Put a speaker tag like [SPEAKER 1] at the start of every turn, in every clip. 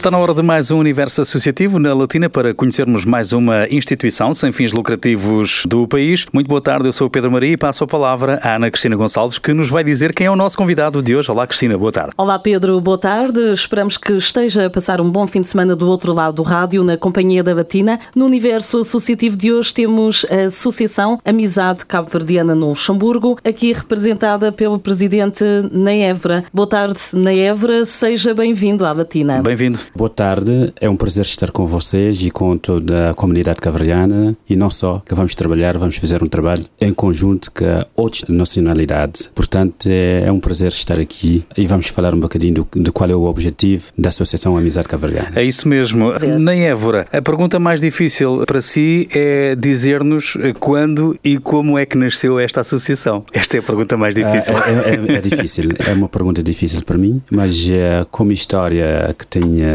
[SPEAKER 1] Está na hora de mais um universo associativo na Latina para conhecermos mais uma instituição sem fins lucrativos do país. Muito boa tarde, eu sou o Pedro Maria e passo a palavra à Ana Cristina Gonçalves, que nos vai dizer quem é o nosso convidado de hoje. Olá, Cristina, boa tarde.
[SPEAKER 2] Olá, Pedro, boa tarde. Esperamos que esteja a passar um bom fim de semana do outro lado do rádio, na companhia da Latina. No universo associativo de hoje temos a Associação Amizade Cabo-Verdiana no Luxemburgo, aqui representada pelo presidente Naevra. Boa tarde, Naevra, seja bem-vindo à Latina.
[SPEAKER 1] Bem-vindo.
[SPEAKER 3] Boa tarde, é um prazer estar com vocês e com toda a comunidade caveriana e não só, que vamos trabalhar, vamos fazer um trabalho em conjunto com outras nacionalidades. Portanto, é, é um prazer estar aqui e vamos falar um bocadinho do, de qual é o objetivo da Associação Amizade Caveriana.
[SPEAKER 1] É isso mesmo. Na Évora, a pergunta mais difícil para si é dizer-nos quando e como é que nasceu esta associação. Esta é a pergunta mais difícil.
[SPEAKER 3] É, é, é difícil, é uma pergunta difícil para mim, mas é, como história que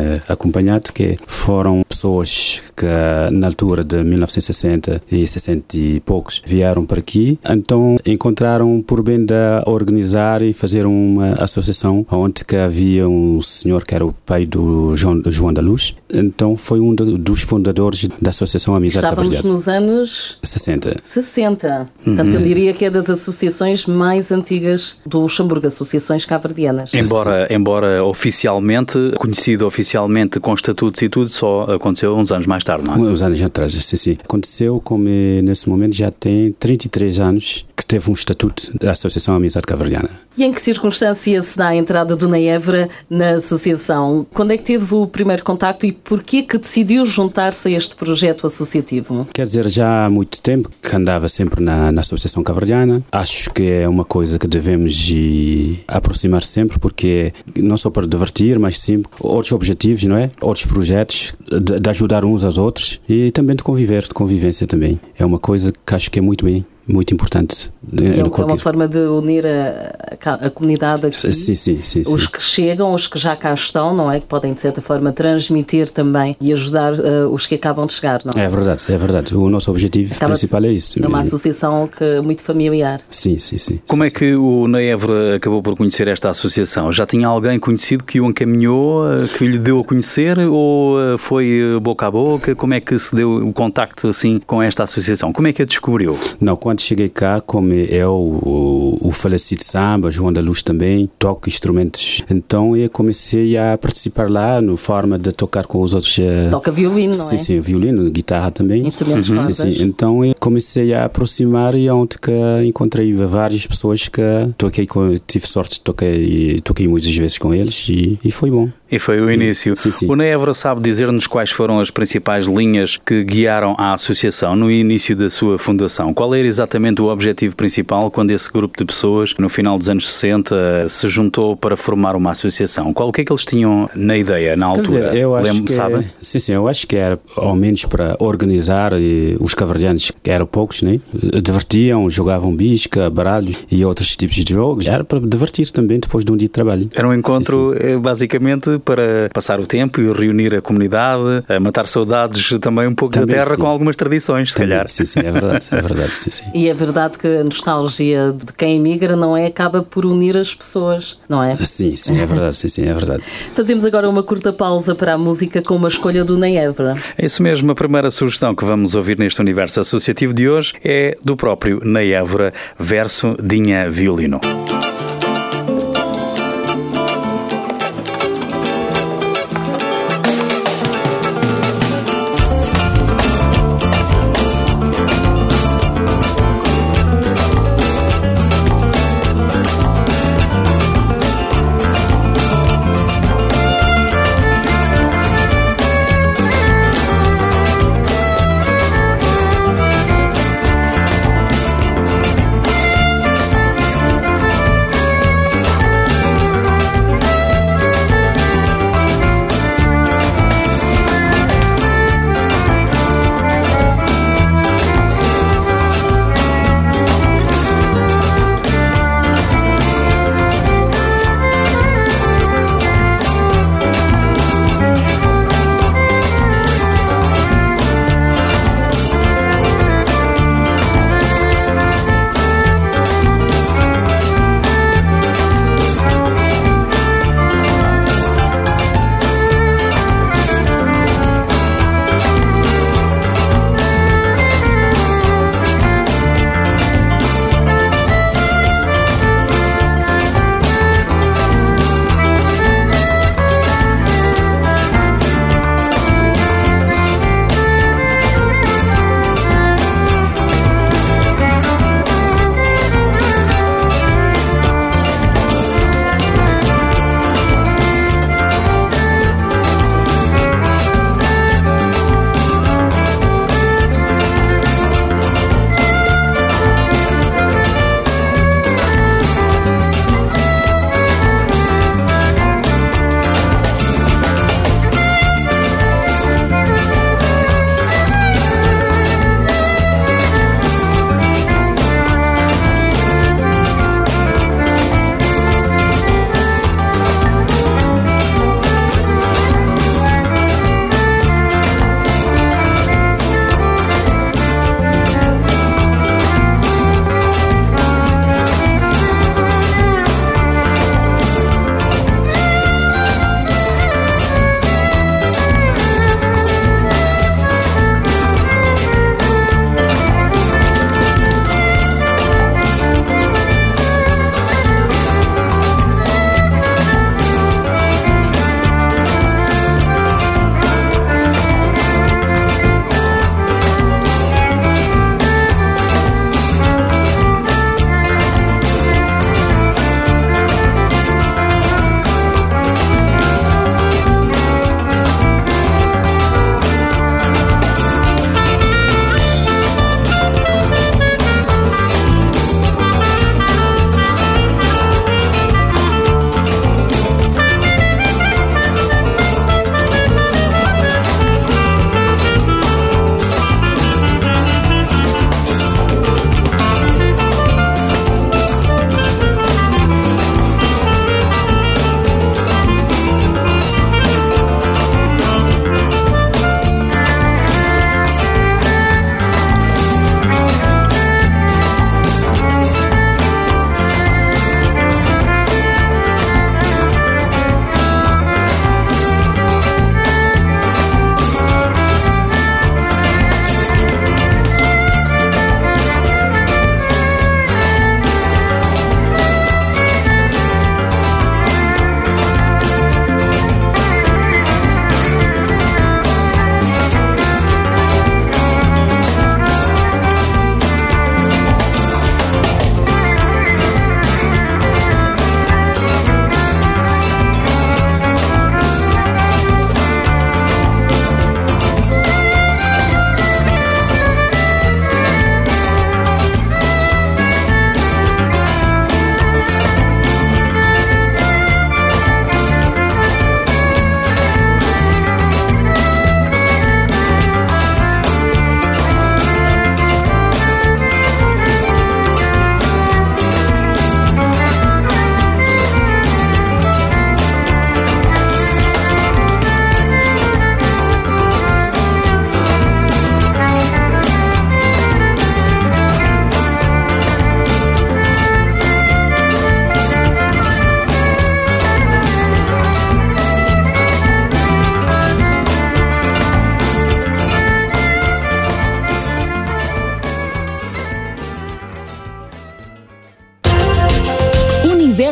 [SPEAKER 3] tenho acompanhado que foram pessoas que na altura de 1960 e 60 e poucos vieram para aqui, então encontraram por bem de organizar e fazer uma associação onde que havia um senhor que era o pai do João, João da Luz, então foi um de, dos fundadores da Associação Amizade
[SPEAKER 2] Estávamos nos anos
[SPEAKER 3] 60.
[SPEAKER 2] 60. Portanto, eu diria que é das associações mais antigas do Luxemburgo, associações caverdianas.
[SPEAKER 1] Embora, embora oficialmente, conhecido oficialmente com estatutos e tudo, só aconteceu uns anos mais tarde, não é?
[SPEAKER 3] Uns anos atrás, sim, sim. Aconteceu como nesse momento já tem 33 anos que teve um estatuto da Associação Amizade Caverdiana.
[SPEAKER 2] E em que circunstância se dá a entrada do Naevra na associação? Quando é que teve o primeiro contacto e porquê que decidiu juntar-se a este projeto associativo?
[SPEAKER 3] Quer dizer, já há muito tempo que andava sempre na, na Associação Caverdiana. Acho que é uma coisa que devemos aproximar sempre, porque não só para divertir, mas sim outros objetivos, não é? Outros projetos de, de ajudar uns aos outros e também de conviver, de convivência também. É uma coisa que acho que é muito bem muito importante.
[SPEAKER 2] É, é uma forma de unir a, a, a comunidade aqui.
[SPEAKER 3] Sim, sim, sim,
[SPEAKER 2] os
[SPEAKER 3] sim.
[SPEAKER 2] que chegam, os que já cá estão, não é? Que podem, de certa forma, transmitir também e ajudar uh, os que acabam de chegar, não é?
[SPEAKER 3] É verdade, é verdade. O nosso objetivo Acaba principal é isso.
[SPEAKER 2] É uma associação que, muito familiar.
[SPEAKER 3] Sim, sim, sim.
[SPEAKER 1] Como
[SPEAKER 3] sim,
[SPEAKER 1] é que o Naevra acabou por conhecer esta associação? Já tinha alguém conhecido que o encaminhou, que lhe deu a conhecer ou eh, foi boca a boca? Como é que se deu o contacto assim com esta associação? Como é que a descobriu?
[SPEAKER 3] Não, quando cheguei cá, como eu, o, o falecido samba, João da Luz também, toco instrumentos. Então eu comecei a participar lá, no forma de tocar com os outros.
[SPEAKER 2] Toca violino, não
[SPEAKER 3] sim,
[SPEAKER 2] é?
[SPEAKER 3] Sim, violino, guitarra também.
[SPEAKER 2] Instrumentos uhum.
[SPEAKER 3] sim, sim. Então eu comecei a aproximar e onde que encontrei várias pessoas que toquei com, tive sorte, toquei, toquei muitas vezes com eles e, e foi bom.
[SPEAKER 1] E foi o início.
[SPEAKER 3] Sim, sim.
[SPEAKER 1] O Neevra sabe dizer-nos quais foram as principais linhas que guiaram a associação no início da sua fundação. Qual era exatamente o objetivo principal quando esse grupo de pessoas, no final dos anos 60, se juntou para formar uma associação? Qual o que é que eles tinham na ideia, na altura?
[SPEAKER 3] Quer dizer, eu acho
[SPEAKER 1] Lembro,
[SPEAKER 3] que,
[SPEAKER 1] sabem?
[SPEAKER 3] Sim, sim, eu acho que era ao menos para organizar e, os caverdianos, que eram poucos, né? divertiam, jogavam bisca, baralho e outros tipos de jogos. Era para divertir também depois de um dia de trabalho.
[SPEAKER 1] Era um encontro, sim, sim. basicamente, para passar o tempo e reunir a comunidade, a matar saudades também um pouco
[SPEAKER 3] Também,
[SPEAKER 1] da terra
[SPEAKER 3] sim.
[SPEAKER 1] com algumas tradições, se
[SPEAKER 3] Também,
[SPEAKER 1] calhar.
[SPEAKER 3] Sim, sim, é verdade, é verdade, sim, sim.
[SPEAKER 2] E é verdade que a nostalgia de quem emigra não é acaba por unir as pessoas, não é?
[SPEAKER 3] Sim, sim, é verdade, sim, sim, é verdade.
[SPEAKER 2] Fazemos agora uma curta pausa para a música com uma escolha do Neevra.
[SPEAKER 1] É isso mesmo, a primeira sugestão que vamos ouvir neste universo associativo de hoje é do próprio Neevra, verso Dinha Violino.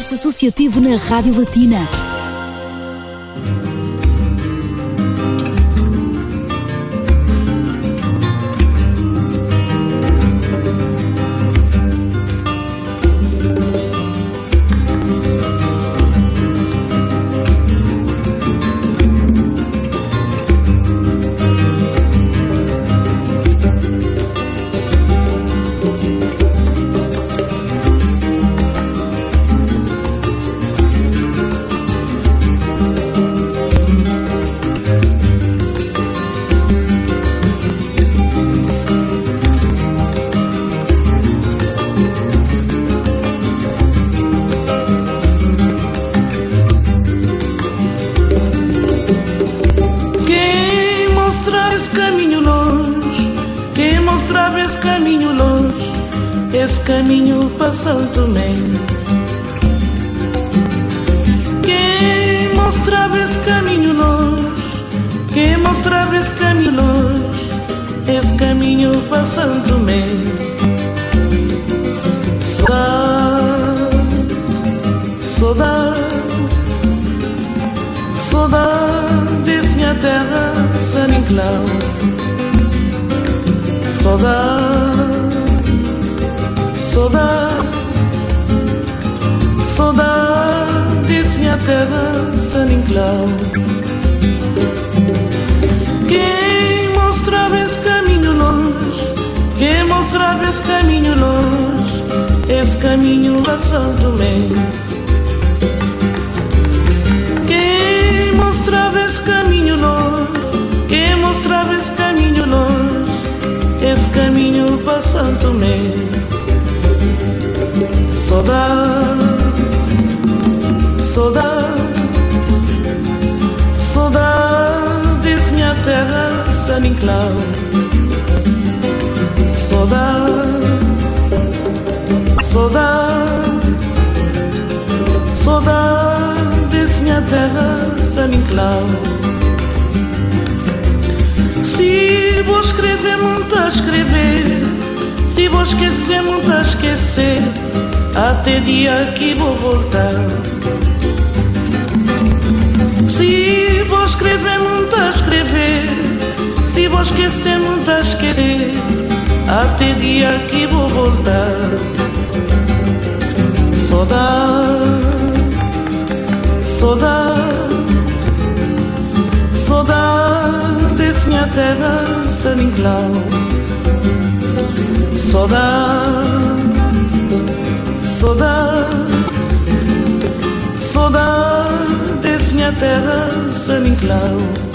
[SPEAKER 4] Universo Associativo na Rádio Latina.
[SPEAKER 5] Santo Tomé. Quem mostrava esse caminho longe, quem mostrava esse caminho longe, esse caminho para Santo Tomé. Saudade, saudade, saudade desse minha terra, San Inclau. Saudade, saudade. Saudades minha terra San Inclau Quem mostrava esse caminho longe Quem mostrava esse caminho longe Esse caminho a São Tomé Quem mostrava esse caminho longe Quem mostrava esse caminho longe Esse caminho para São Tomé Saudade saudade, saudades minha terra San Inclau, saudade, saudade, saudades minha terra San Inclau. Se vou escrever, muito a escrever, se vou esquecer, muito a esquecer, até dia que vou voltar. Se vou escrever, não escrever. Se vou esquecer, não esquecer. Até dia que vou voltar. Saudade, saudade, saudade desse minha terra, San Inclau. Saudade, saudade, saudade minha terra, San Inclau.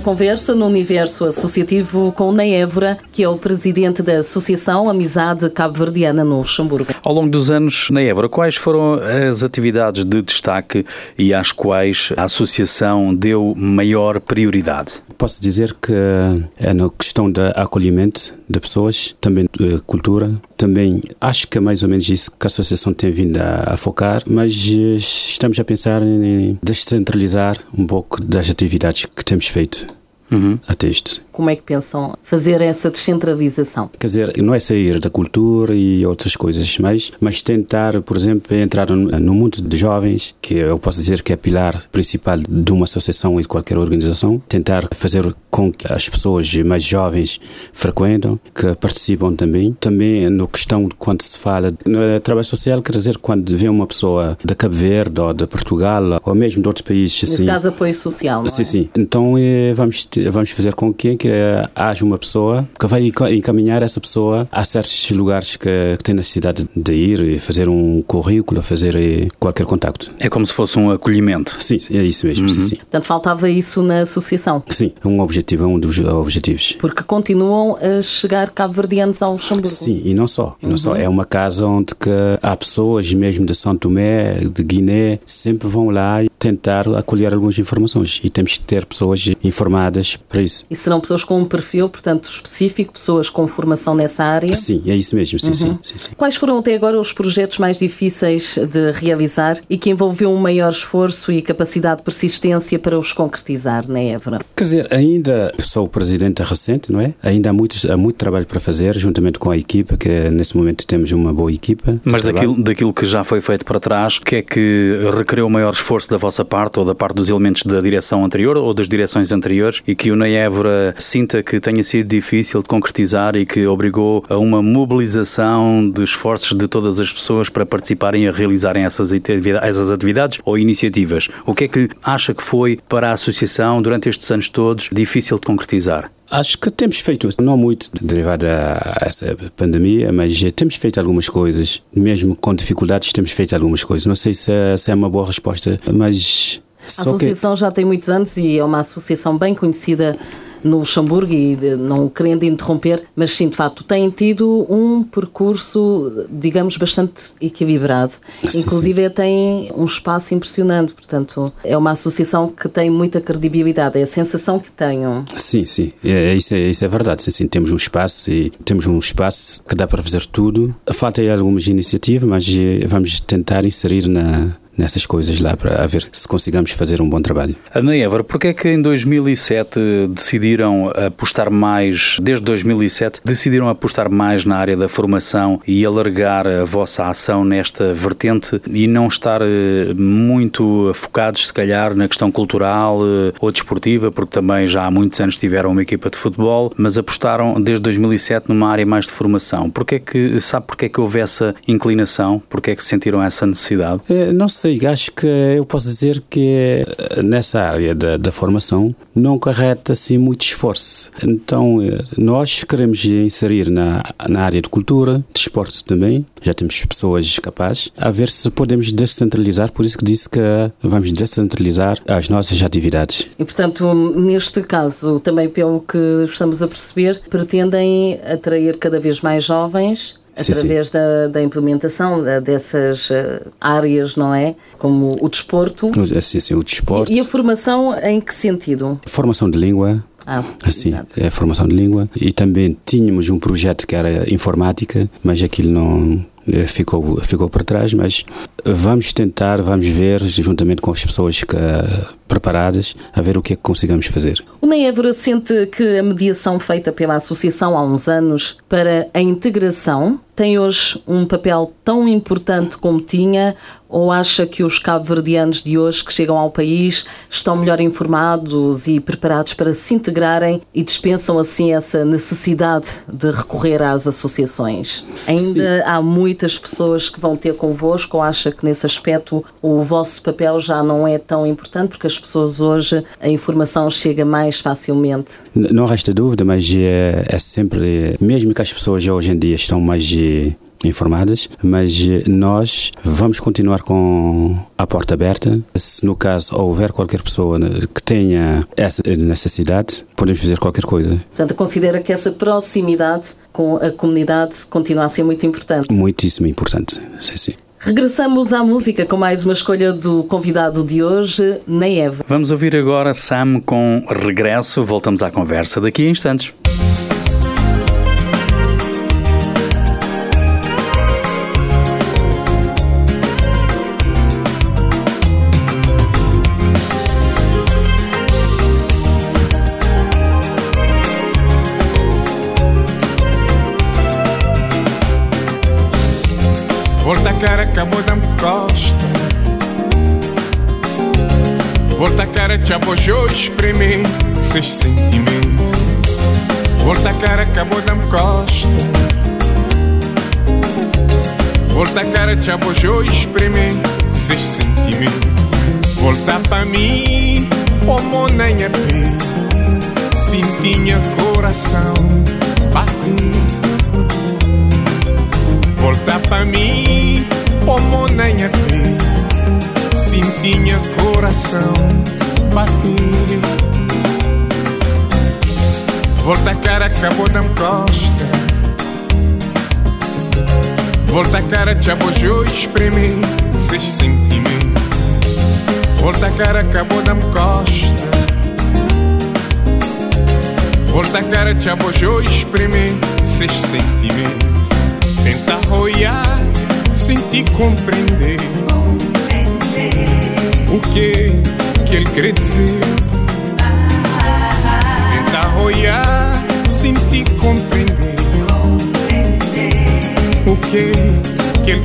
[SPEAKER 2] Conversa no universo associativo com Ney que é o presidente da Associação Amizade Cabo-Verdiana no Luxemburgo.
[SPEAKER 1] Ao longo dos anos, Ney Évora, quais foram as atividades de destaque e às quais a associação deu maior prioridade?
[SPEAKER 3] Posso dizer que é na questão do acolhimento de pessoas, também de cultura, também acho que é mais ou menos isso que a associação tem vindo a, a focar, mas eh, estamos a pensar em descentralizar um pouco das atividades que temos feito uhum. até isto.
[SPEAKER 2] Como é que pensam fazer essa descentralização?
[SPEAKER 3] Quer dizer, não é sair da cultura e outras coisas, mas, mas tentar, por exemplo, entrar no, mundo de jovens, que eu posso dizer que é pilar principal de uma associação e de qualquer organização, tentar fazer com que as pessoas mais jovens frequentam, que participam também. Também no questão de quando se fala no trabalho social, quer dizer, quando vê uma pessoa de Cabo Verde ou de Portugal ou mesmo de outros países.
[SPEAKER 2] Nesse
[SPEAKER 3] assim,
[SPEAKER 2] caso, apoio social, não
[SPEAKER 3] sim,
[SPEAKER 2] é?
[SPEAKER 3] Sim, sim. Então eh, vamos, vamos fazer com que, que haja uma pessoa que vai encaminhar essa pessoa a certos lugares que, que tem necessidade de ir e fazer um currículo, fazer eh, qualquer contacto.
[SPEAKER 1] É como se fosse um acolhimento.
[SPEAKER 3] Sim, é isso mesmo. Uhum. Sim, sim.
[SPEAKER 2] Portanto, faltava isso na associação.
[SPEAKER 3] Sim, um objetivo, é um dos objetivos.
[SPEAKER 2] Porque continuam a chegar cabo-verdianos ao Luxemburgo.
[SPEAKER 3] Sim, e não só. E não uhum. só. É uma casa onde que há pessoas, mesmo de São Tomé, de Guiné, sempre vão lá tentar acolher algumas informações. E temos que ter pessoas informadas para isso.
[SPEAKER 2] E serão pessoas com um perfil, portanto, específico, pessoas com formação nessa área?
[SPEAKER 3] Sim, é isso mesmo. Sim, uhum. sim, sim, sim,
[SPEAKER 2] Quais foram até agora os projetos mais difíceis de realizar e que envolveu um maior esforço e capacidade de persistência para os concretizar na Évora?
[SPEAKER 3] Quer dizer, ainda sou o presidente recente, não é? Ainda há, muitos, há muito trabalho para fazer, juntamente com a equipa, que nesse momento temos uma boa equipa.
[SPEAKER 1] Mas daquilo, daquilo que já foi feito para trás, o que é que requereu o maior esforço da vossa parte ou da parte dos elementos da direção anterior ou das direções anteriores e que o Ney Évora sinta que tenha sido difícil de concretizar e que obrigou a uma mobilização de esforços de todas as pessoas para participarem e a realizarem essas atividades, essas atividades ou iniciativas? O que é que acha que foi para a associação durante estes anos todos difícil de concretizar?
[SPEAKER 3] Acho que temos feito, não muito derivado a essa pandemia, mas temos feito algumas coisas. Mesmo com dificuldades, temos feito algumas coisas. Não sei se é, se é uma boa resposta, mas.
[SPEAKER 2] A associação que... já tem muitos anos e é uma associação bem conhecida no Luxemburgo e não querendo interromper, mas sim, de facto, têm tido um percurso, digamos, bastante equilibrado. Sim, Inclusive sim. tem um espaço impressionante, portanto, é uma associação que tem muita credibilidade, é a sensação que tenho.
[SPEAKER 3] Sim, sim, é, é isso, é, isso é verdade, sim, sim, temos um espaço e temos um espaço que dá para fazer tudo. Falta aí algumas iniciativas, mas eh, vamos tentar inserir na, nessas coisas lá para ver se consigamos fazer um bom trabalho.
[SPEAKER 1] Ana Évora, porquê é que em 2007 decidiram apostar mais, desde 2007, decidiram apostar mais na área da formação e alargar a vossa ação nesta vertente e não estar eh, muito focados, se calhar, na questão cultural eh, ou desportiva, porque também já há muitos anos tiveram uma equipa de futebol, mas apostaram desde 2007 numa área mais de formação. Porquê é que, sabe porquê é que houve essa inclinação? Porquê é que sentiram essa necessidade?
[SPEAKER 3] É, não sei acho que eu posso dizer que eh, nessa área da, da formação não carreta assim muito esforço. Então, eh, nós queremos inserir na, na área de cultura, de esporte também, já temos pessoas capazes, a ver se podemos descentralizar, por isso que disse que vamos descentralizar as nossas atividades.
[SPEAKER 2] E, portanto, neste caso, também pelo que estamos a perceber, pretendem atrair cada vez mais jovens através sim. Da, da, implementação dessas eh, áreas, não é? Como o desporto.
[SPEAKER 3] Sim, sim, o desporto.
[SPEAKER 2] E, a formação em que sentido?
[SPEAKER 3] Formação de língua,
[SPEAKER 2] ah,
[SPEAKER 3] Sim, é a formação de língua. E também tínhamos um projeto que era informática, mas aquilo não eh, ficou, ficou para trás. Mas vamos tentar, vamos ver, juntamente com as pessoas que, preparadas, a ver o que é que consigamos fazer.
[SPEAKER 2] O Ney Évora sente que a mediação feita pela Associação há uns anos para a integração tem hoje um papel tão importante como tinha ou acha que os cabo-verdianos de hoje que chegam ao país estão melhor informados e preparados para se integrarem e dispensam assim essa necessidade de recorrer às associações? Ainda Sim. há muitas pessoas que vão ter convosco ou acha que nesse aspecto o vosso papel já não é tão importante porque as pessoas hoje a informação chega mais facilmente?
[SPEAKER 3] Não resta dúvida, mas é, é sempre, mesmo que as pessoas hoje em dia estão mais informadas, mas nós vamos continuar com a porta aberta. Se no caso houver qualquer pessoa que tenha essa necessidade, podemos fazer qualquer coisa.
[SPEAKER 2] Portanto, considera que essa proximidade com a comunidade continua a ser muito importante?
[SPEAKER 3] Muitíssimo importante, sim, sim.
[SPEAKER 2] Regressamos à música com mais uma escolha do convidado de hoje, Neve.
[SPEAKER 1] Vamos ouvir agora Sam com Regresso. Voltamos à conversa daqui a instantes.
[SPEAKER 6] Cara, te abojou, espreme seus sentimentos. Volta cara, acabou da costa. Volta cara, te abojou, espreme seus sentimentos. Volta pra mim, como nem é bem. Sentinha coração bater volta pra mim, como nem é bem. Sentinha coração bater. Volta a cara, acabou da costa. Volta a cara, te abojou, espreme seus sentimentos. Volta a cara, acabou da costa. Volta a cara, te abojou, espreme seus sentimentos. Tenta roiar, sentir compreender, o que que ele quer dizer. Tenta roiar, sentir compreender, o que que ele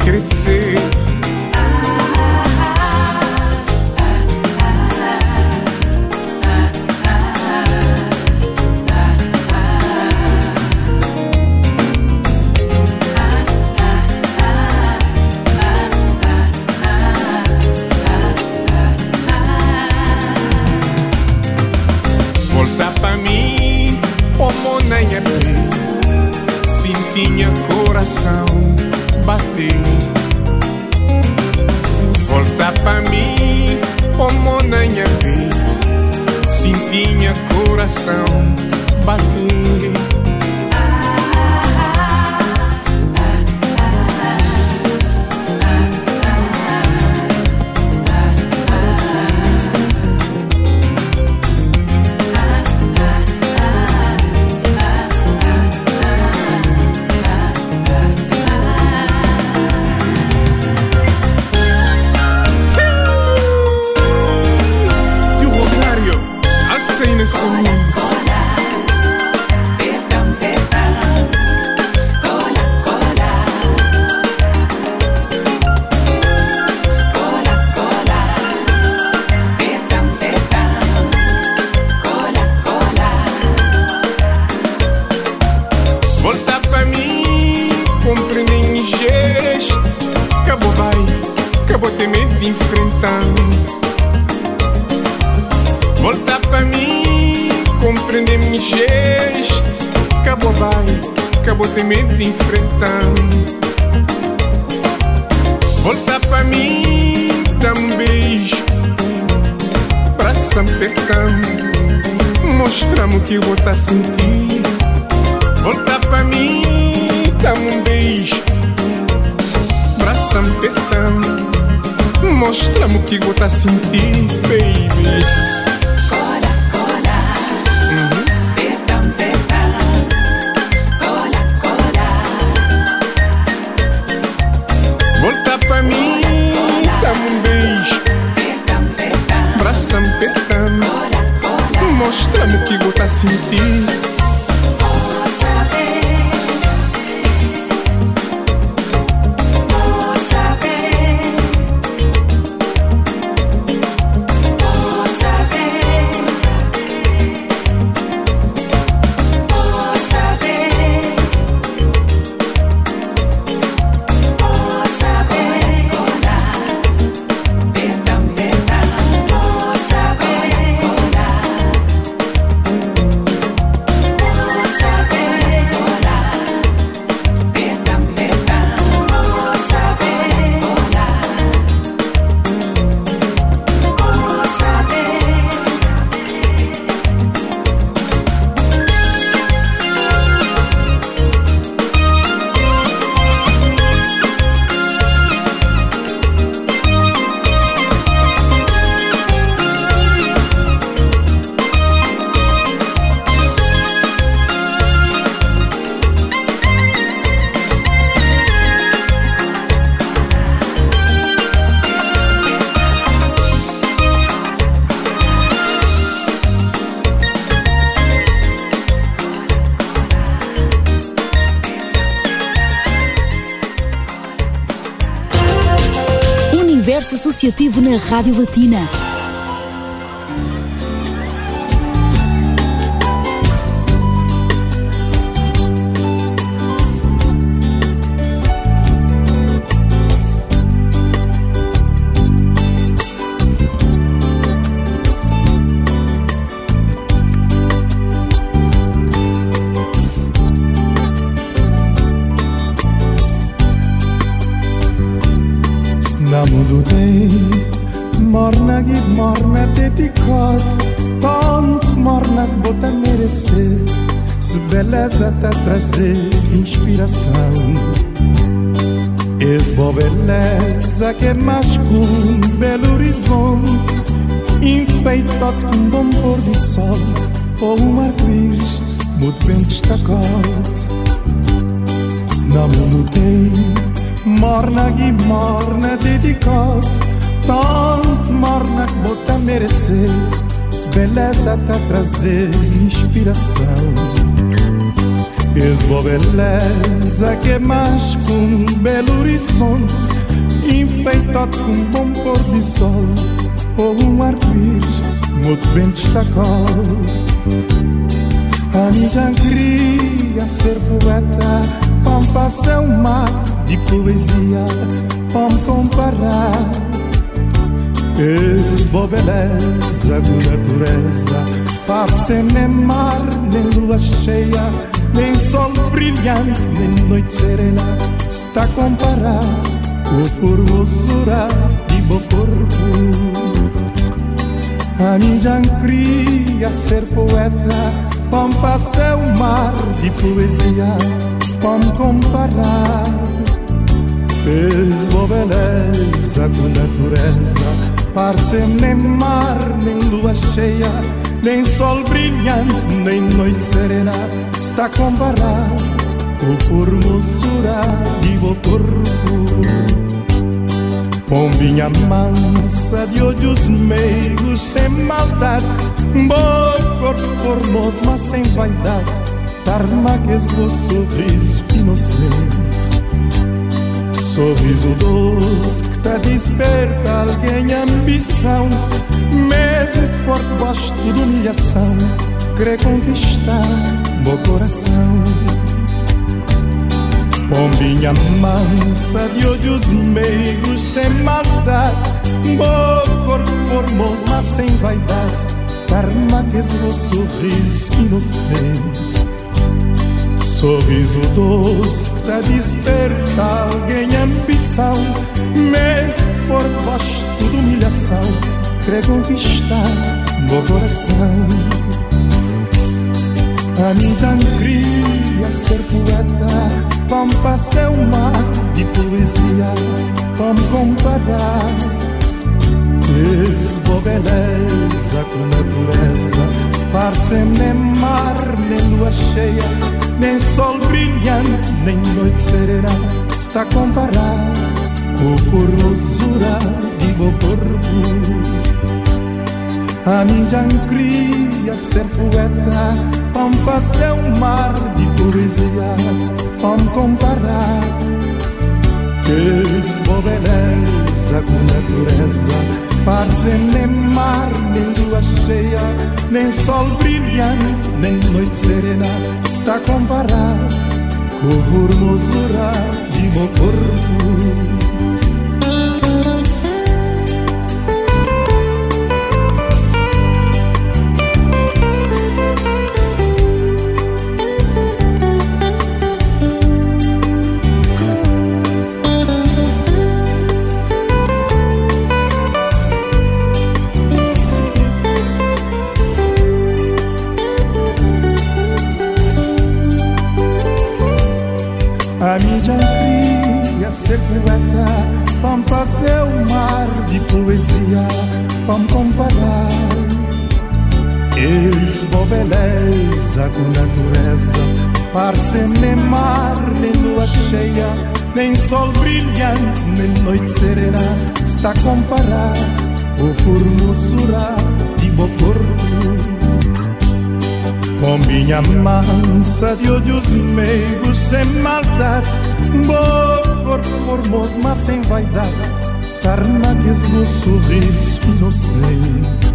[SPEAKER 4] Associativo na Rádio Latina.
[SPEAKER 7] Morna e morna dedicado, tanto morna que bota merecer, se beleza tá trazer inspiração. Esbo beleza que mais que um belo horizonte Enfeitado com um bom pôr de sol. Ou um arco-íris muito bem destacado A já queria ser poeta Para ser um mar de poesia me comparar. Esbo beleza de natureza Para ser nem mar nem lua cheia nem sol brilhante, nem noite serena. Está comparado com a formosura de meu corpo A já queria ser poeta passar o mar de poesia Para me comparar Fez beleza com natureza Parece nem mar, nem lua cheia nem sol brilhante, nem noite serena Está comparado com formosura de meu corpo Pombinha mansa de olhos meigos sem maldade corpo formoso mas sem vaidade Tarma que sorriso inocente Sorriso doce que tá desperta alguém ambição. Mesmo forte gosto de humilhação Querer conquistar meu coração. Pombinha mansa de olhos meigos sem maldade. Meu corpo formoso mas sem vaidade. Karma que o sorriso inocente Sorriso doce tá desperta alguém ambição Mesmo que for gosto de humilhação quer conquistar meu coração. A mim já queria ser poeta, vamos passar um mar de poesia, vamos comparar. Esse boa beleza com natureza, parece nem mar, nem lua cheia, nem sol brilhante, nem noite serena, está comparado com formosura de meu corpo. A já queria ser poeta me fazer um mar de poesia Para me comparar Que beleza com natureza Parece nem mar, nem lua cheia Nem sol brilhante, nem noite serena Está comparado com a formosura de meu corpo de poesia me comparar Esse boa beleza com natureza Parece nem mar, nem lua cheia Nem sol brilhante, nem noite serena. Está comparado com formosura de meu corpo com minha mansa de olhos meigos sem maldade Bom corpo formoso, mas sem vaidade Tarnaques no sorriso inocente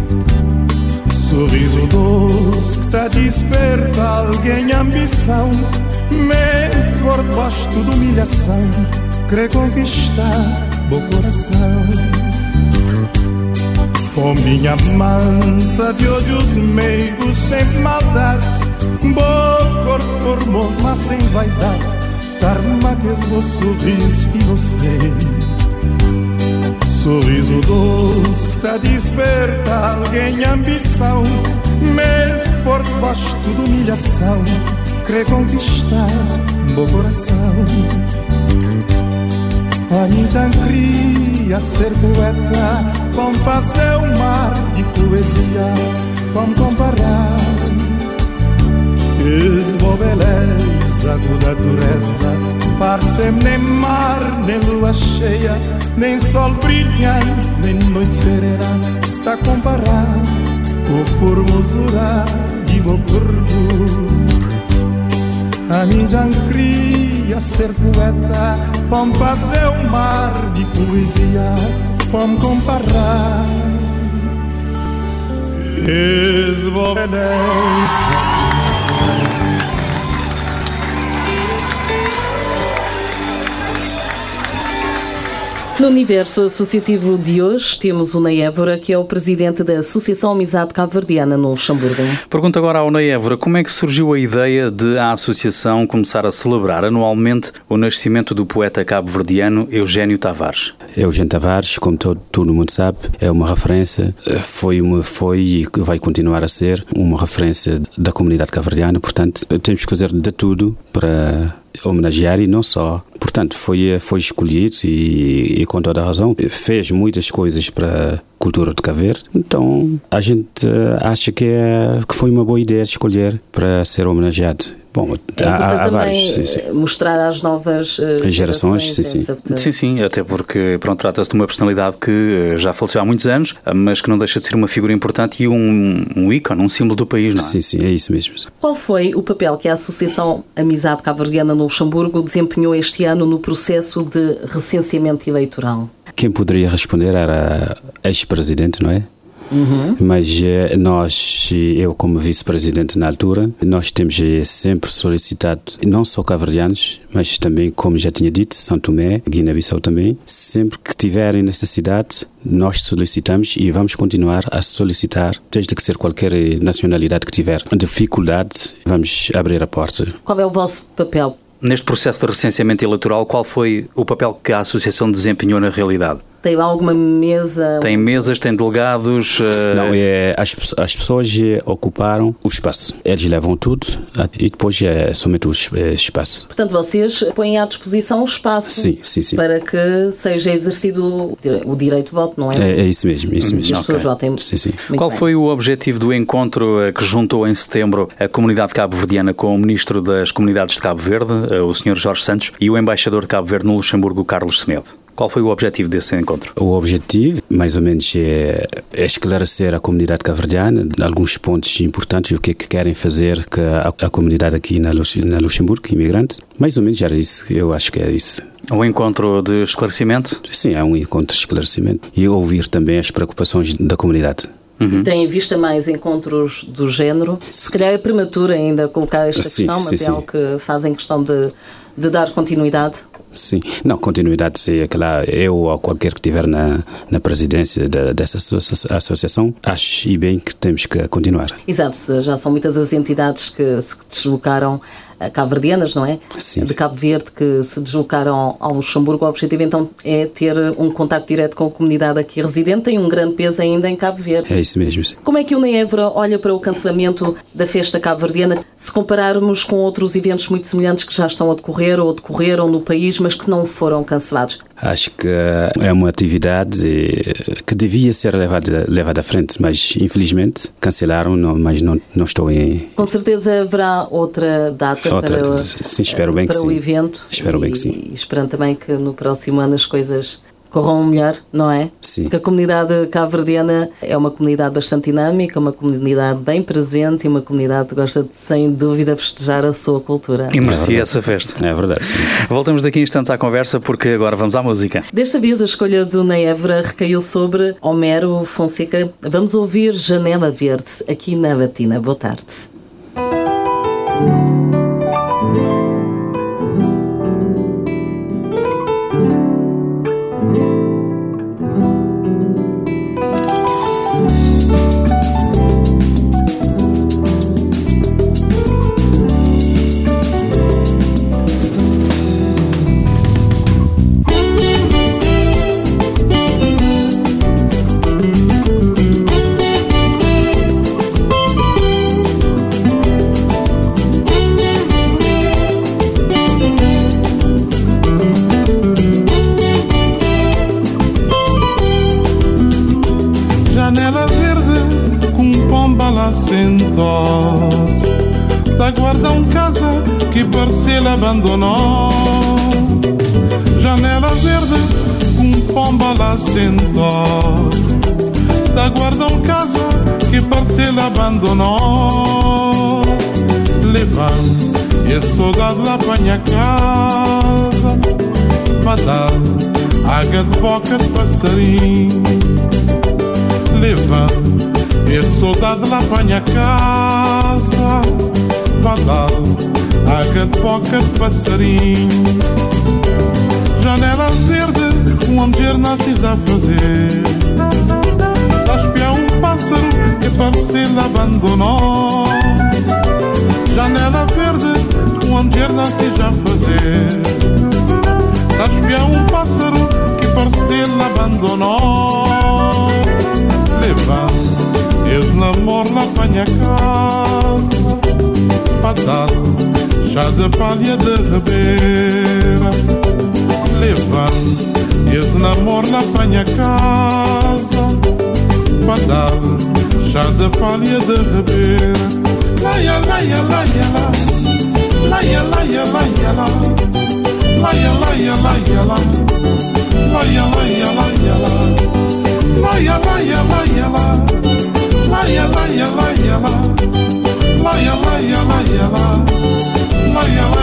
[SPEAKER 7] Sorriso doce que tá desperta alguém ambição. Mesmo por baixo de humilhação Crê conquistar o coração. Com minha mansa de olhos meigos sem maldade Bom corpo formoso mas sem vaidade. Tarnaques no sorriso inocente Sorriso doce que tá desperta alguém ambição. Mesmo por baixo de humilhação Crê conquistar meu coração. A mim já queria ser poeta Como fazer o mar de poesia Como comparar Esmo beleza da natureza Par-se nem mar, nem lua cheia Nem sol brilhante, nem noite serena Está comparado com formosura de meu corpo. A já queria ser poeta Para fazer o mar de poesia Para comparar Esmo beleza
[SPEAKER 2] No universo associativo de hoje, temos o Ney Évora, que é o presidente da Associação Amizade Cabo-Verdiana no Luxemburgo.
[SPEAKER 1] Pergunto agora ao Ney Évora, como é que surgiu a ideia de a associação começar a celebrar anualmente o nascimento do poeta cabo-verdiano Eugênio Tavares?
[SPEAKER 3] Eugênio Tavares, como todo, todo mundo sabe, é uma referência, foi, uma, foi e vai continuar a ser uma referência da comunidade cabo-verdiana, portanto, temos que fazer de tudo para homenagear e não só. Portanto, foi, foi escolhido e, e com toda a razão fez muitas coisas para cultura de Cabo Verde. Então, a gente acha que, é, que foi uma boa ideia escolher para ser homenageado.
[SPEAKER 2] Bom, é há, há vários. Sim, sim. Mostrar às novas uh,
[SPEAKER 3] gerações. Sim, sim.
[SPEAKER 1] sim, sim. Até porque, pronto, trata-se de uma personalidade que já faleceu há muitos anos, mas que não deixa de ser uma figura importante e um, um ícone, um símbolo do país, não é?
[SPEAKER 3] Sim, sim, é isso mesmo.
[SPEAKER 2] Qual foi o papel que a Associação Amizade Cabo-Verdiana no Luxemburgo desempenhou este ano no processo de recenseamento eleitoral?
[SPEAKER 3] Quem poderia responder era ex-presidente, não é? Uhum. Mas eh, nós, eu como vice-presidente na altura, nós temos eh, sempre solicitado, não só caverdianos, mas também, como já tinha dito, São Tomé, Guiné-Bissau também, sempre que tiverem necessidade, nós solicitamos e vamos continuar a solicitar, desde que ser qualquer eh, nacionalidade que tiver dificuldade, vamos abrir a porta.
[SPEAKER 2] Qual é o vosso papel?
[SPEAKER 1] Neste processo de recenseamento eleitoral, qual foi o papel que a Associação desempenhou na realidade?
[SPEAKER 2] Tem lá alguma mesa?
[SPEAKER 1] Tem mesas, tem delegados? Uh...
[SPEAKER 3] Não, é, as, as pessoas ocuparam o espaço. Eles levam tudo e depois é somente o espaço.
[SPEAKER 2] Portanto, vocês põem à disposição o espaço
[SPEAKER 3] sim, sim, sim.
[SPEAKER 2] para que seja exercido o direito de voto, não é?
[SPEAKER 3] É, é isso mesmo, isso mesmo.
[SPEAKER 2] E as pessoas votem.
[SPEAKER 3] Sim, sim.
[SPEAKER 1] Qual
[SPEAKER 2] bem.
[SPEAKER 1] foi o objetivo do encontro eh, que juntou em setembro a comunidade cabo-verdiana com o Ministro das Comunidades de Cabo Verde, eh, o Sr. Jorge Santos, e o Embaixador de Cabo Verde no Luxemburgo, Carlos Semedo? Qual foi o objetivo desse encontro?
[SPEAKER 3] O objetivo, mais ou menos, é, é esclarecer a comunidade caverdiana alguns pontos importantes, o que é que querem fazer que a, a comunidade aqui na, na Luxemburgo, imigrante. Mais ou menos era isso, eu acho que é isso.
[SPEAKER 1] Um encontro de esclarecimento?
[SPEAKER 3] Sim, é um encontro de esclarecimento e ouvir também as preocupações da comunidade.
[SPEAKER 2] Uhum. Tem em vista mais encontros do género? Se calhar é prematuro ainda colocar esta
[SPEAKER 3] sim,
[SPEAKER 2] questão,
[SPEAKER 3] sim,
[SPEAKER 2] mas é algo que fazem questão de, de dar continuidade.
[SPEAKER 3] Sim, não, continuidade seria que lá eu ou qualquer que estiver na, na presidência de, dessa associação, acho e bem que temos que continuar.
[SPEAKER 2] Exato, já são muitas as entidades que se deslocaram cabo-verdianas, não é?
[SPEAKER 3] Sim,
[SPEAKER 2] de Cabo Verde que se deslocaram ao Luxemburgo. O objetivo então é ter um contato direto com a comunidade aqui residente. Tem um grande peso ainda em Cabo Verde.
[SPEAKER 3] É isso mesmo. Sim.
[SPEAKER 2] Como é que o Neevra olha para o cancelamento da festa cabo-verdiana se compararmos com outros eventos muito semelhantes que já estão a decorrer ou decorreram no país, mas que não foram cancelados?
[SPEAKER 3] Acho que é uma atividade que devia ser levada, levada à frente, mas infelizmente cancelaram, não, mas não, não estou em.
[SPEAKER 2] Com certeza haverá outra data
[SPEAKER 3] outra,
[SPEAKER 2] para,
[SPEAKER 3] sim, espero bem
[SPEAKER 2] para
[SPEAKER 3] que
[SPEAKER 2] o
[SPEAKER 3] sim.
[SPEAKER 2] evento.
[SPEAKER 3] Espero
[SPEAKER 2] e,
[SPEAKER 3] bem que sim.
[SPEAKER 2] E esperando também que no próximo ano as coisas corram melhor, não é?
[SPEAKER 3] Sim.
[SPEAKER 2] Porque a comunidade cabo-verdiana é uma comunidade bastante dinâmica, uma comunidade bem presente e uma comunidade que gosta de, sem dúvida, festejar a sua cultura.
[SPEAKER 1] E merecia essa festa.
[SPEAKER 3] É verdade, sim.
[SPEAKER 1] Voltamos daqui a instantes à conversa porque agora vamos à música.
[SPEAKER 2] Desta vez a escolha do Naevra recaiu sobre Homero Fonseca. Vamos ouvir Janela Verde aqui na Batina. Boa tarde.
[SPEAKER 8] Abandonou. Janela verde com pomba lá sentou. Da guarda um casa que parcela abandonou. Levando e saudade lá apanha casa. Badal, água de boca de passarinho. Levando E saudade lá apanha casa. Badal, água de boca de passarinho. Janela verde, um mulher nasce a fazer espiar um pássaro que parcela abandonou. Janela verde, uma mulher nasce a fazer. Espiar um pássaro que parcela abandonou. Levando Esse namoro lá apanha casa. Patado, Szadzę panie wybiera Lewa jest na morna pania kaza Badal Szadzę panie wybiera Laja, laja, laja, la Laja, laja, laja, la Laja, laja, laja, la Laja, laja, laja, la Laja, laja, laja, la Laja, laja, laja, la yama yama yama yama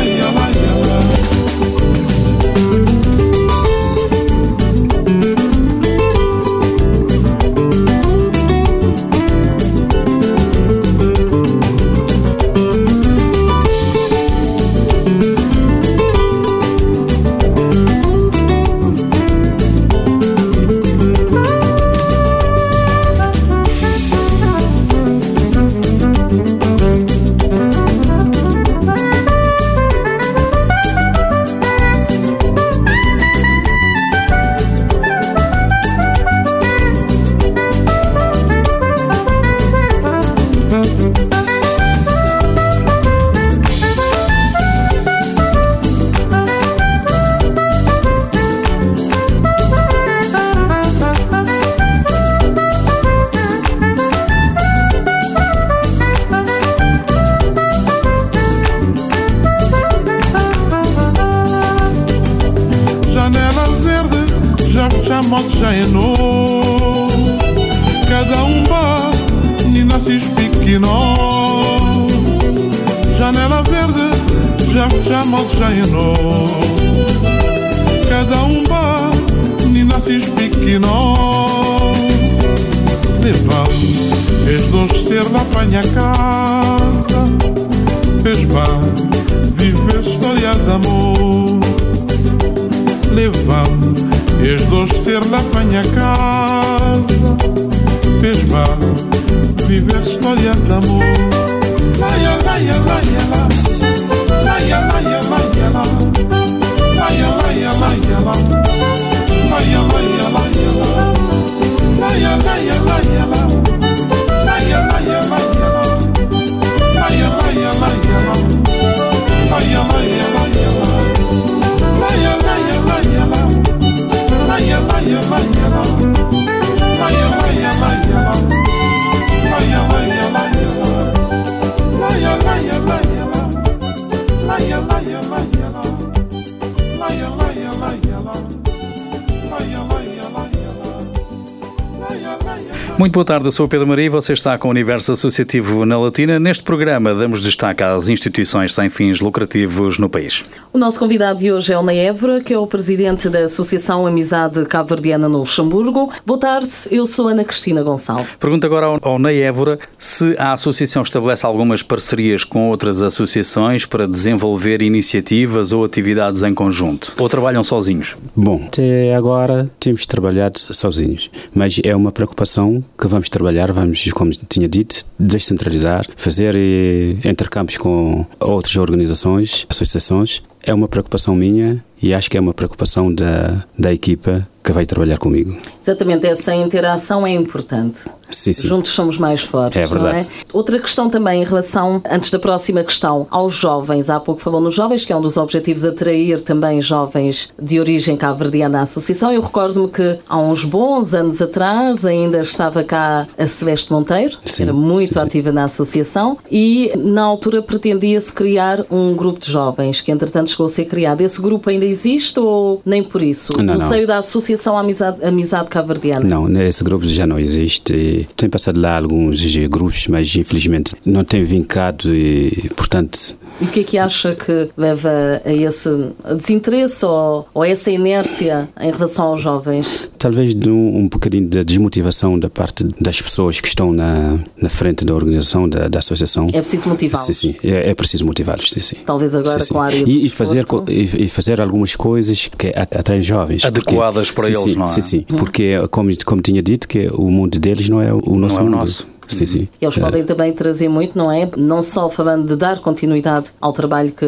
[SPEAKER 1] Muito boa tarde, eu sou o Pedro Maria e você está com o Universo Associativo na Latina. Neste programa damos destaque às instituições sem fins lucrativos no país.
[SPEAKER 2] O nosso convidado de hoje é o Ney Évora, que é o presidente da Associação Amizade Cabo-Verdiana no Luxemburgo. Boa tarde, eu sou Ana Cristina Gonçalves.
[SPEAKER 1] Pergunto agora ao, ao Ney Évora se a associação estabelece algumas parcerias com outras associações para desenvolver iniciativas ou atividades em conjunto, ou trabalham sozinhos?
[SPEAKER 3] Bom, até agora temos trabalhado sozinhos, mas é uma preocupação que vamos trabalhar, vamos, como tinha dito, descentralizar, fazer eh, intercâmbios com outras organizações, associações. É uma preocupação minha e acho que é uma preocupação da, da equipa que vai trabalhar comigo.
[SPEAKER 2] Exatamente, essa interação é importante.
[SPEAKER 3] Sim, sim.
[SPEAKER 2] Juntos somos mais fortes.
[SPEAKER 3] É verdade.
[SPEAKER 2] É? Outra questão também em relação, antes da próxima questão, aos jovens. Há pouco falou nos jovens, que é um dos objetivos atrair também jovens de origem cabo-verdiana à associação. Eu recordo-me que há uns bons anos atrás ainda estava cá a Celeste Monteiro,
[SPEAKER 3] Sim,
[SPEAKER 2] que era muito
[SPEAKER 3] sim, sim.
[SPEAKER 2] ativa na associação, e na altura pretendia-se criar um grupo de jovens, que entretanto chegou a ser criado. Esse grupo ainda existe ou nem por isso?
[SPEAKER 3] Não,
[SPEAKER 2] no
[SPEAKER 3] não.
[SPEAKER 2] seio da Associação Amizade, Amizade Cabo-Verdiana?
[SPEAKER 3] Não, esse grupo já não existe. Tem passado lá alguns grupos, mas infelizmente não tem vincado e, portanto,
[SPEAKER 2] E o que é que acha que leva a esse desinteresse ou, ou essa inércia em relação aos jovens?
[SPEAKER 3] talvez de um, um bocadinho de desmotivação da parte das pessoas que estão na, na frente da organização, da, da associação.
[SPEAKER 2] É preciso motivá-los.
[SPEAKER 3] Sim, sim, é, é preciso motivá-los, sim, sim.
[SPEAKER 2] Talvez agora
[SPEAKER 3] Sim, sim.
[SPEAKER 2] com a área
[SPEAKER 3] e, e fazer e, e fazer algumas coisas que atraem jovens
[SPEAKER 1] Adequadas para
[SPEAKER 3] sim,
[SPEAKER 1] eles,
[SPEAKER 3] sim,
[SPEAKER 1] não é?
[SPEAKER 3] Sim, sim, porque como, como tinha dito que o mundo deles não é o nosso
[SPEAKER 1] é o
[SPEAKER 3] mundo.
[SPEAKER 1] nosso.
[SPEAKER 3] Sim, sim.
[SPEAKER 2] E eles podem também trazer muito, não é? Não só falando de dar continuidade ao trabalho que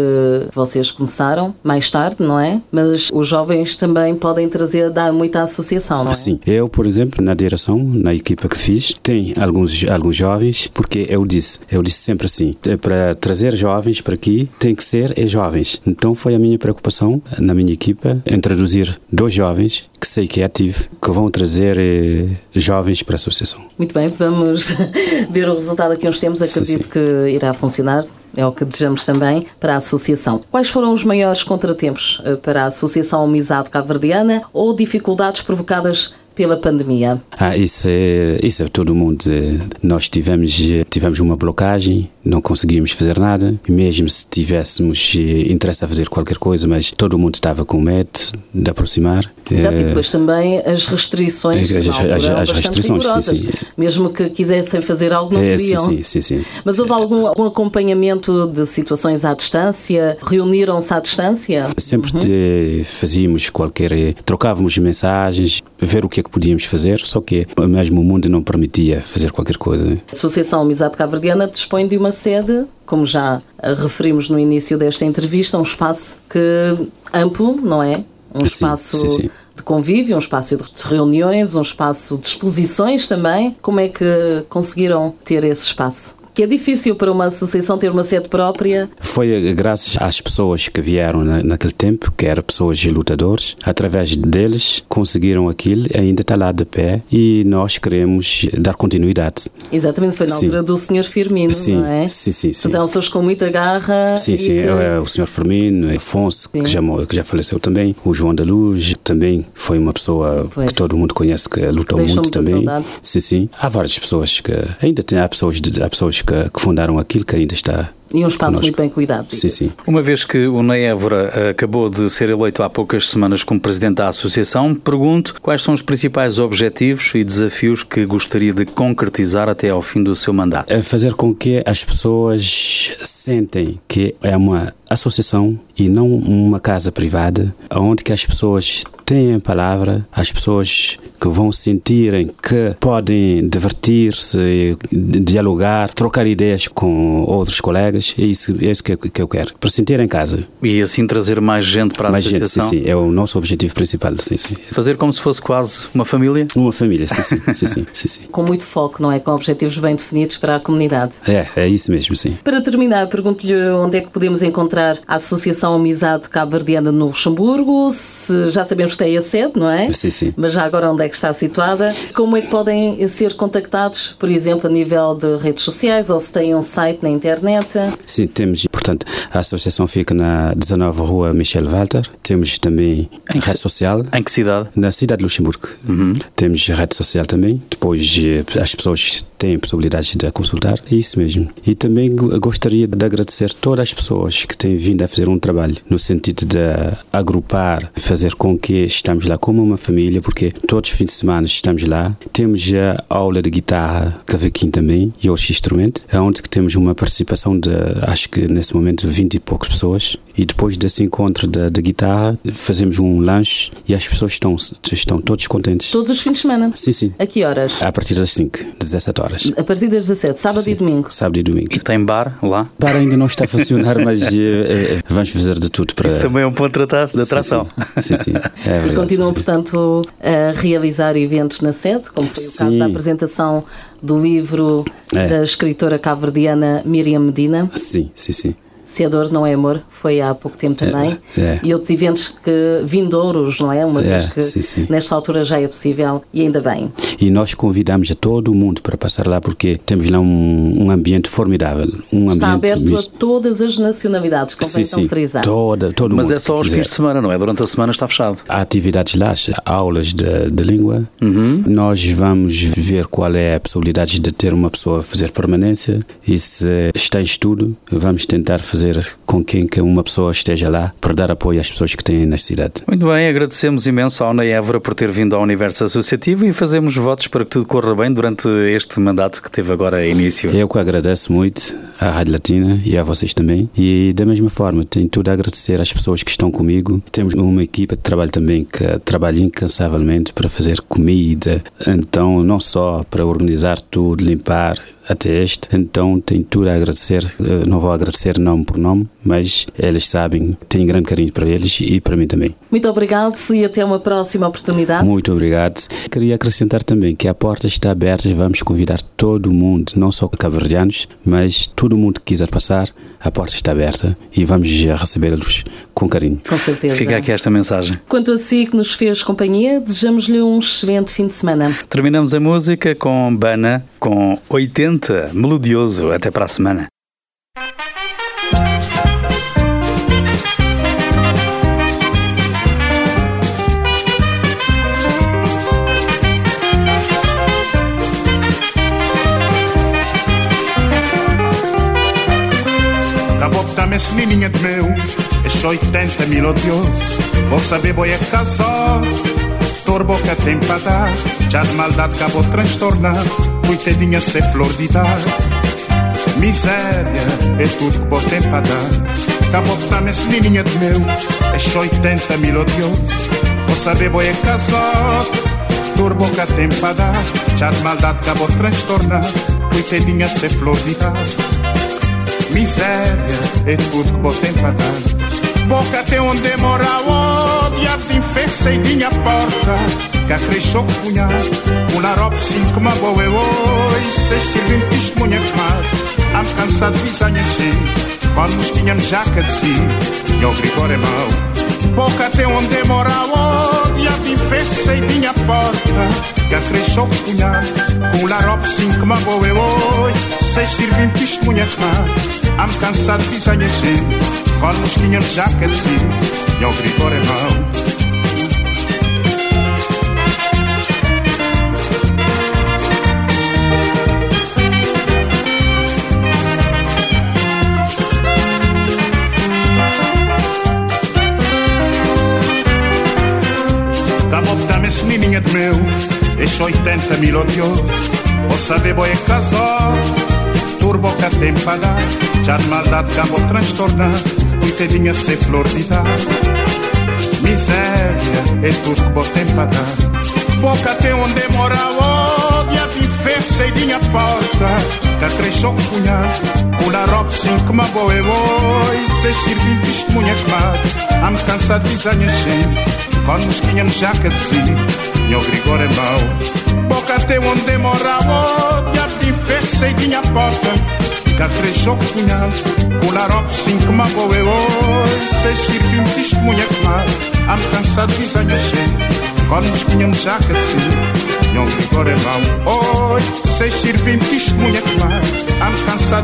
[SPEAKER 2] vocês começaram mais tarde, não é? Mas os jovens também podem trazer, dar muito à associação, não é?
[SPEAKER 3] Sim, eu, por exemplo, na direção, na equipa que fiz, tem alguns, alguns jovens, porque eu disse, eu disse sempre assim, é para trazer jovens para aqui, tem que ser é jovens. Então foi a minha preocupação na minha equipa, introduzir dois jovens, que sei que é ativo, que vão trazer eh, jovens para a associação.
[SPEAKER 2] Muito bem, vamos ver o resultado aqui uns tempos.
[SPEAKER 3] Sim,
[SPEAKER 2] Acredito
[SPEAKER 3] sim.
[SPEAKER 2] que irá funcionar. É o que desejamos também para a Associação. Quais foram os maiores contratempos eh, para a Associação Amizade Cabo-Verdiana ou dificuldades provocadas pela pandemia?
[SPEAKER 3] Ah, isso é, isso é todo mundo. Nós tivemos, tivemos uma blocagem, não conseguimos fazer nada, mesmo se tivéssemos eh, interesse a fazer qualquer coisa, mas todo mundo estava com medo de aproximar.
[SPEAKER 2] Exato, e
[SPEAKER 3] Eh,
[SPEAKER 2] depois também as restrições.
[SPEAKER 3] As- as-
[SPEAKER 2] altura,
[SPEAKER 3] as- restrições, sim, sim.
[SPEAKER 2] Mesmo que quisessem fazer algo, não
[SPEAKER 3] é, sim,
[SPEAKER 2] podiam.
[SPEAKER 3] sim, sim, sim.
[SPEAKER 2] Mas houve algum, algum acompanhamento de situações à distância? Reuniram-se à distância?
[SPEAKER 3] Sempre te- fazíamos qualquer. eh, trocávamos mensagens, ver o que é que podíamos fazer, só que mesmo o mundo não permitia fazer qualquer coisa.
[SPEAKER 2] A Associação Amizade Cabo-Verdiana dispõe de uma sede, como já eh, referimos no início desta entrevista, um espaço que amplo, não é? Um
[SPEAKER 3] Sim,
[SPEAKER 2] espaço
[SPEAKER 3] sim, sim.
[SPEAKER 2] de convívio, um espaço de reuniões, um espaço de exposições também. Como é que conseguiram ter esse espaço? Que é difícil para uma associação ter uma sede própria.
[SPEAKER 3] Foi eh, graças às pessoas que vieram na, naquele tempo, que eram pessoas lutadores, através deles conseguiram aquilo, ainda está lá de pé e nós queremos dar continuidade.
[SPEAKER 2] Exatamente, foi na
[SPEAKER 3] Sim.
[SPEAKER 2] altura do Sr. Firmino,
[SPEAKER 3] Sim,
[SPEAKER 2] não é?
[SPEAKER 3] sim, sim, sim.
[SPEAKER 2] Então, pessoas com muita garra.
[SPEAKER 3] Sim, sim,
[SPEAKER 2] que-
[SPEAKER 3] é o Sr. Firmino, Afonso,
[SPEAKER 2] Sim.
[SPEAKER 3] que já, que já faleceu também, o João da Luz também foi uma pessoa que todo mundo conhece, que lutou
[SPEAKER 2] Deixou
[SPEAKER 3] muito também.
[SPEAKER 2] saudade.
[SPEAKER 3] Sim, sim. Há várias pessoas que ainda tem, há pessoas, há pessoas que, que fundaram aquilo que ainda está.
[SPEAKER 2] E um espaço muito bem cuidado.
[SPEAKER 3] Sim, sim.
[SPEAKER 1] Uma vez que o Ney Évora eh, acabou de ser eleito há poucas semanas como presidente da associação, pergunto quais são os principais objetivos e desafios que gostaria de concretizar até ao fim do seu mandato.
[SPEAKER 3] É fazer com que as pessoas sentem que é uma associação e não uma casa privada, onde que as pessoas têm a palavra, as pessoas que vão sentirem que podem divertir-se, dialogar, trocar ideias com outros colegas, é isso, é isso que, eu- que eu quero, para sentir em casa.
[SPEAKER 1] E assim trazer mais gente para a
[SPEAKER 3] Mais gente, sim,
[SPEAKER 1] associação.
[SPEAKER 3] sim, é o nosso objetivo principal, sim, sim.
[SPEAKER 1] Fazer como se fosse quase uma família.
[SPEAKER 3] Uma família, sim, sim, sim, sim, sim, sim.
[SPEAKER 2] Com muito foco, não é? Com objetivos bem definidos para a comunidade.
[SPEAKER 3] É, é isso mesmo, sim.
[SPEAKER 2] Para terminar, pergunto-lhe onde é que podemos encontrar a Associação Amizade Cabo-Verdiana no Luxemburgo. Se, já sabemos que tem a sede, não é?
[SPEAKER 3] Sim, sim.
[SPEAKER 2] Mas já agora onde é que está situada? Como é que podem ser contactados, por exemplo, a nível de redes sociais ou se têm um site na internet?
[SPEAKER 3] Sim, temos Portanto, a associação fica na 19 Rua Michel Walter. Temos também
[SPEAKER 1] Em
[SPEAKER 3] rede social.
[SPEAKER 1] Em que cidade?
[SPEAKER 3] Na cidade de Luxemburgo. Temos rede social também. Depois eh, as pessoas têm possibilidades de a consultar. É isso mesmo. E também go- gostaria de agradecer todas as pessoas que têm vindo a fazer um trabalho no sentido de agrupar, fazer com que estamos lá como uma família, porque todos os fins de semana estamos lá. Temos a aula de guitarra, cavaquinho também e outros instrumentos, onde temos uma participação de, acho que nesse momento, 20 e poucas pessoas. E depois desse encontro da da guitarra, fazemos um lanche e as pessoas estão, estão todos contentes.
[SPEAKER 2] Todos os fins de semana.
[SPEAKER 3] Sim, sim.
[SPEAKER 2] A que horas?
[SPEAKER 3] A partir das 5, 17 horas.
[SPEAKER 2] A partir das 17, sábado e domingo.
[SPEAKER 3] Sábado e domingo.
[SPEAKER 1] E tem bar lá?
[SPEAKER 3] Bar ainda não está a funcionar, mas eh, eh, vamos fazer de tudo para.
[SPEAKER 1] Isso também é um ponto de atra- de atração.
[SPEAKER 3] Sim, sim. sim, sim. É
[SPEAKER 2] E
[SPEAKER 3] verdade,
[SPEAKER 2] continuam,
[SPEAKER 3] sim, sim.
[SPEAKER 2] portanto, a realizar eventos na sede, como foi o caso
[SPEAKER 3] Sim.
[SPEAKER 2] da apresentação do livro
[SPEAKER 3] É.
[SPEAKER 2] da escritora cabo-verdiana Miriam Medina.
[SPEAKER 3] Sim, sim, sim.
[SPEAKER 2] Se a dor não é amor, foi há pouco tempo também.
[SPEAKER 3] é.
[SPEAKER 2] E outros eventos que vindouros, não é? Uma
[SPEAKER 3] É,
[SPEAKER 2] vez que
[SPEAKER 3] sim, sim.
[SPEAKER 2] nesta altura já é possível e ainda bem.
[SPEAKER 3] E nós convidamos a todo o mundo para passar lá porque temos lá um, um ambiente formidável. Um
[SPEAKER 2] Está
[SPEAKER 3] ambiente
[SPEAKER 2] aberto a todas as nacionalidades, convém
[SPEAKER 3] Sim, sim.
[SPEAKER 2] frisar.
[SPEAKER 3] Toda, todo
[SPEAKER 1] Mas
[SPEAKER 3] mundo
[SPEAKER 1] é só aos fins de semana, não é? Durante a semana está fechado.
[SPEAKER 3] Há atividades lá, há aulas de, de língua. Nós vamos ver qual é a possibilidade de ter uma pessoa a fazer permanência. E se está em estudo, vamos tentar fazer com quem que uma pessoa esteja lá para dar apoio às pessoas que têm necessidade.
[SPEAKER 1] Muito bem, agradecemos imenso ao Ana Évora por ter vindo ao Universo Associativo e fazemos votos para que tudo corra bem durante este mandato que teve agora início.
[SPEAKER 3] Eu que agradeço muito à Rádio Latina e a vocês também. E da mesma forma, tenho tudo a agradecer às pessoas que estão comigo. Temos uma equipa de trabalho também que trabalha incansavelmente para fazer comida. Então, não só para organizar tudo, limpar até este. Então, tenho tudo a agradecer. Eh, Não vou agradecer nome por nome, mas eles sabem, tenho grande carinho para eles e para mim também.
[SPEAKER 2] Muito obrigado e até uma próxima oportunidade.
[SPEAKER 3] Muito obrigado. Queria acrescentar também que a porta está aberta e vamos convidar todo mundo, não só cabo-verdianos, mas todo mundo que quiser passar, a porta está aberta e vamos já recebê-los com carinho.
[SPEAKER 2] Com certeza.
[SPEAKER 1] Fica aqui esta mensagem.
[SPEAKER 2] Quanto a si que nos fez companhia, desejamos-lhe um excelente fim de semana.
[SPEAKER 1] Terminamos a música com Bana, com 80, melodioso. Até para a semana.
[SPEAKER 9] Que dá-me esse nininha de meu Este 80 mil odioso Vou saber, boi é casado Tor boca tem dar Já de maldade acabou de transtornar Coitadinha ser flor de idade Miséria é tudo que vou tem para dar Acabou que dá-me esse nininha de meu Este 80 mil odioso Vou saber, boi é casado Tor boca tem para dar de maldade acabou de transtornar Coitadinha ser flor de idade Miséria é tudo que você para dar. Boca tem onde mora o ódio, a infecceidinha porta. Que acresceu que punha, um larope cinco, uma boa eu oi. Se estive testemunha queimado, am cansado de cheia. Quando nos tínhamos jaca de si, e o rigor é mau. Boca tem onde mora o ódio, a infecceidinha porta. Que acresceu que punha, um larope cinco, uma boa eu oi. Se estive testemunha queimado. Am cansado de visanha cheia Quando nos tínhamos jaca de si E o rigor é mau. Esse nininha de meu. Este 80 mil odioso Vou saber, boi é casado Turbo que tem para dar Já de maldade acabou de transtornar Coitadinha ser flor de idade Miséria é tudo que você tem para dar Boca tem onde mora o ódio A viver ceidinha porta Que cresceu com punhado O larope cinco uma boa e oi Se servir testemunha queimado Am cansado de visanha cheia quando nos tínhamos jaca de si, meu rigor é mau. Boca tem onde mora o ódio, a viver ceidinha porta. Que cresceu com punhado, com larope cinco uma boa e oi. Se servir testemunha queimado, am cansado de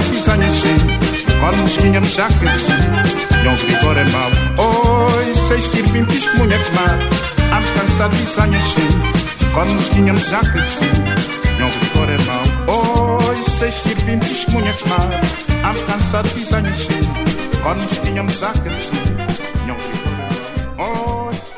[SPEAKER 9] visanha cheia. Quando nos tínhamos jaca de si, não rigor é mau. Oi, seis sirvim testemunha clara, Amos cansados e zanhas gente, quando nos tínhamos já crescido, não rigor é mau. Oi, seis sirvim testemunha clara, Amos cansados e zanhas gente, quando nos tínhamos já crescido, não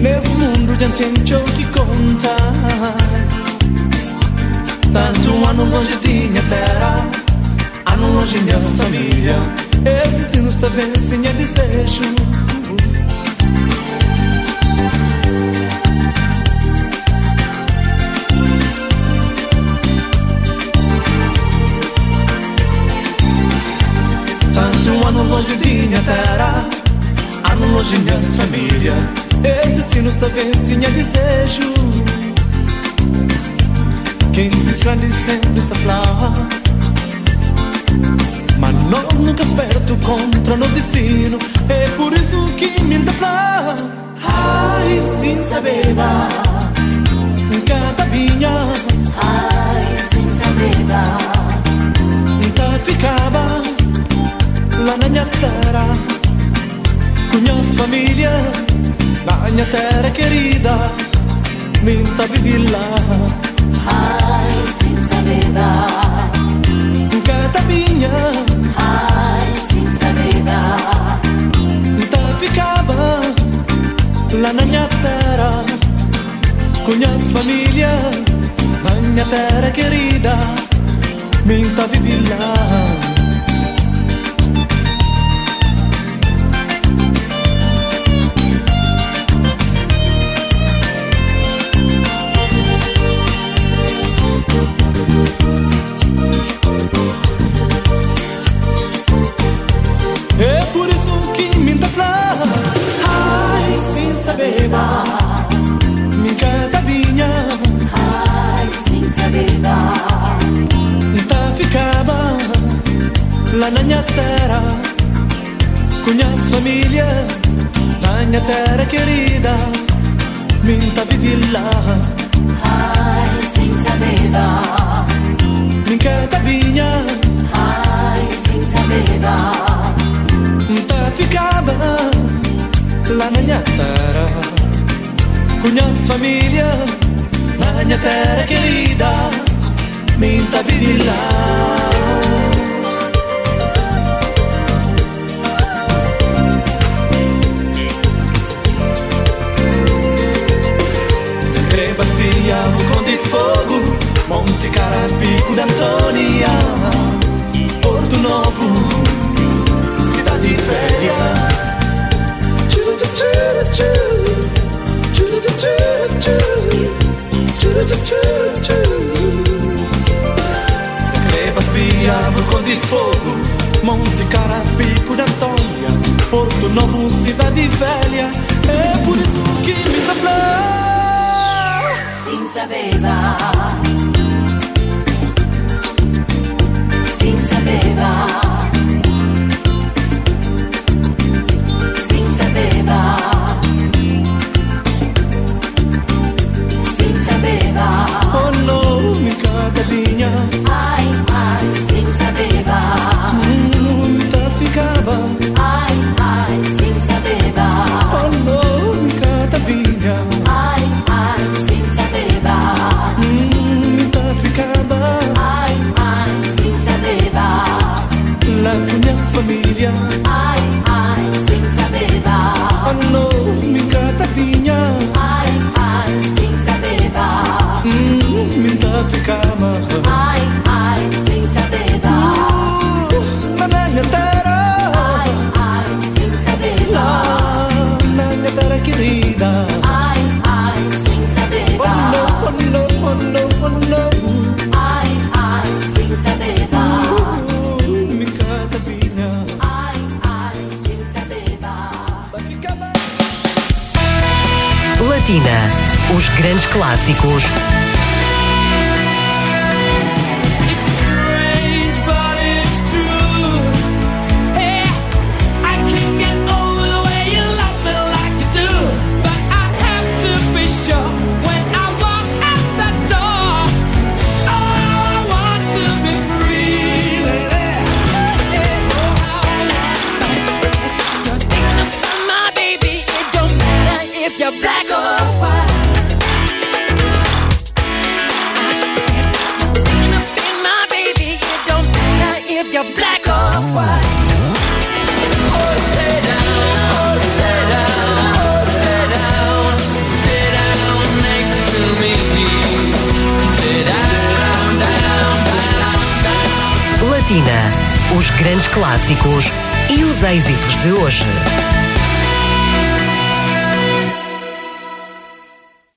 [SPEAKER 7] Nesse mundo já tem que contar. Tanto ano longe tinha terra, ano longe minha família. Esse destino sabe sem é desejo. Tanto ano longe tinha terra, ano longe minha família. Esse destino sabe sem é desejo. Quem diz grande sempre está flor Mas nós nunca esperto contra nosso destino. É por isso que me dá flor Ai, sem saber Cada vinha.
[SPEAKER 10] Ai, sem saber
[SPEAKER 7] Nunca ficava. Lá na minha terra Com minhas famílias Na minha terra querida Minta vivi lá
[SPEAKER 10] Ai, sem saber
[SPEAKER 7] Cada vinha
[SPEAKER 10] Ai, sem saber
[SPEAKER 7] Nunca ficava Lá na minha terra. Com minhas famílias Na minha terra querida Minta vivi saber Nunca ficava Lá na minha terra Com minhas famílias Na minha terra querida Minta vivi lá
[SPEAKER 10] Ai, sem saber
[SPEAKER 7] Minha vinha
[SPEAKER 10] Ai, sem saber
[SPEAKER 7] Nunca ficava Lá na minha terra terra querida Minta vivi lá Grebas Piamo, Conde Fogo Monte Carapico d'Antonia Porto Novo Cidade Velha Tchuru, tchuru, tchuru. Tchuru, tchuru, tchuru. Bebas Piaba, Conde Fogo, Monte Carapico da Tonha, Porto Novo, Cidade Velha, é por isso que me dá flor.
[SPEAKER 11] Sim, sabeba. Sim,
[SPEAKER 7] sabeba. grandes clássicos. Os grandes clássicos e os êxitos de hoje.